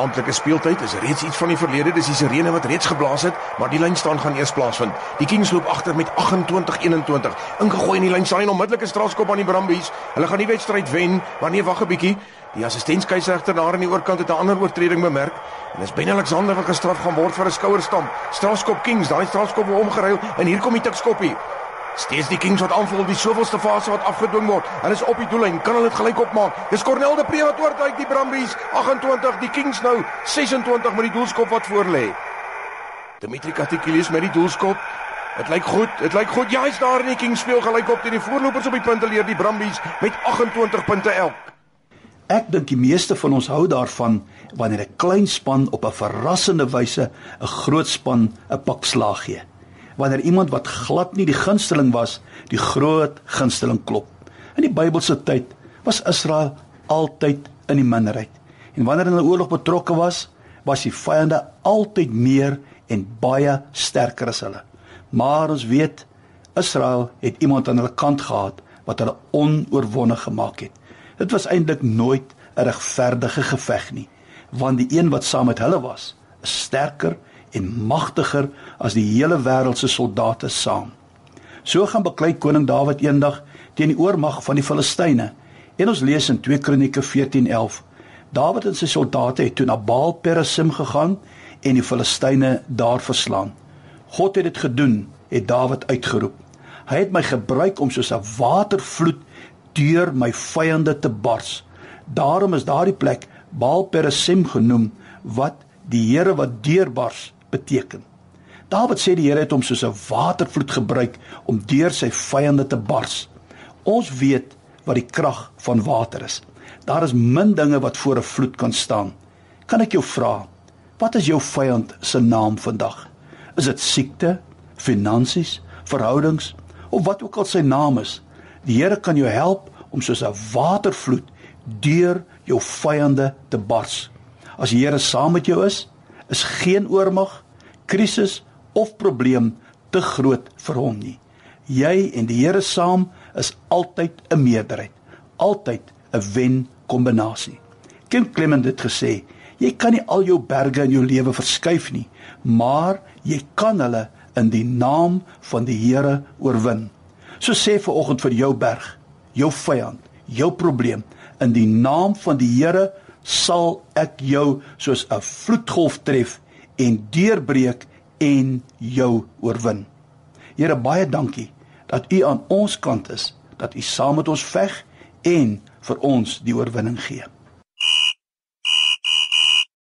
Amptelike speeltyd is reeds iets van die verlede. Dis die sirene wat reeds geblaas het, maar die lyn staan gaan eers plaasvind. Die Kings loop agter met 28-21. Ingegooi in die lyn staan 'n onmiddellike strafskop aan die Brumbies. Hulle gaan die wedstryd wen, maar nee, wag 'n bietjie. Die assistentskeieregter daar aan die oorkant het 'n ander oortreding bemerk. En dis Ben Alexander wat gestraf gaan word vir 'n skouerstamp. Strafskop Kings, daai strafskop word omgeruil en hier kom die tikskoppie. Steeds die Kings wat aanval, die soveelste fase wat afgedwing word. Hulle is op die doellyn, kan hulle dit gelyk opmaak. Dis Cornel de Pre wat oortuig die Brumbies 28, die Kings nou 26 met die doelskop wat voor lê. Dimitri Katikilis met die doelskop. Dit lyk goed, dit lyk goed. Ja, hy's daar in die Kings speel gelyk op teen die voorlopers op die punte leer die Brumbies met 28 punte elk. Ek dink die meeste van ons hou daarvan wanneer 'n klein span op 'n verrassende wyse 'n groot span 'n pak slaag gee wanneer iemand wat glad nie die gunsteling was, die groot gunsteling klop. In die Bybelse tyd was Israel altyd in die minderheid. En wanneer hulle in 'n oorlog betrokke was, was die vyande altyd meer en baie sterker as hulle. Maar ons weet Israel het iemand aan hulle kant gehad wat hulle onoorwonne gemaak het. Dit was eintlik nooit 'n regverdige geveg nie, want die een wat saam met hulle was, is sterker en magtiger as die hele wêreld se soldate saam. So gaan beklei koning Dawid eendag teen die oormag van die Filistyne. En ons lees in 2 Kronieke 14:11. Dawid en sy soldate het toe na Baal Perazim gegaan en die Filistyne daar verslaan. God het dit gedoen, het Dawid uitgeroep. Hy het my gebruik om soos 'n watervloed deur my vyande te bars. Daarom is daardie plek Baal Perazim genoem wat die Here wat deurbars beteken. Dawid sê die Here het hom soos 'n watervloed gebruik om deur sy vyande te bars. Ons weet wat die krag van water is. Daar is min dinge wat voor 'n vloed kan staan. Kan ek jou vra, wat is jou vyand se naam vandag? Is dit siekte, finansies, verhoudings of wat ook al sy naam is? Die Here kan jou help om soos 'n watervloed deur jou vyande te bars. As die Here saam met jou is, is geen oormag, krisis of probleem te groot vir hom nie. Jy en die Here saam is altyd 'n meerderheid, altyd 'n wen kombinasie. Kim Clement het gesê, jy kan nie al jou berge in jou lewe verskuif nie, maar jy kan hulle in die naam van die Here oorwin. So sê vir oggend vir jou berg, jou vyand, jou probleem, in die naam van die Here sal ek jou soos 'n vloedgolf tref en deurbreek en jou oorwin. Here baie dankie dat U aan ons kant is, dat U saam met ons veg en vir ons die oorwinning gee.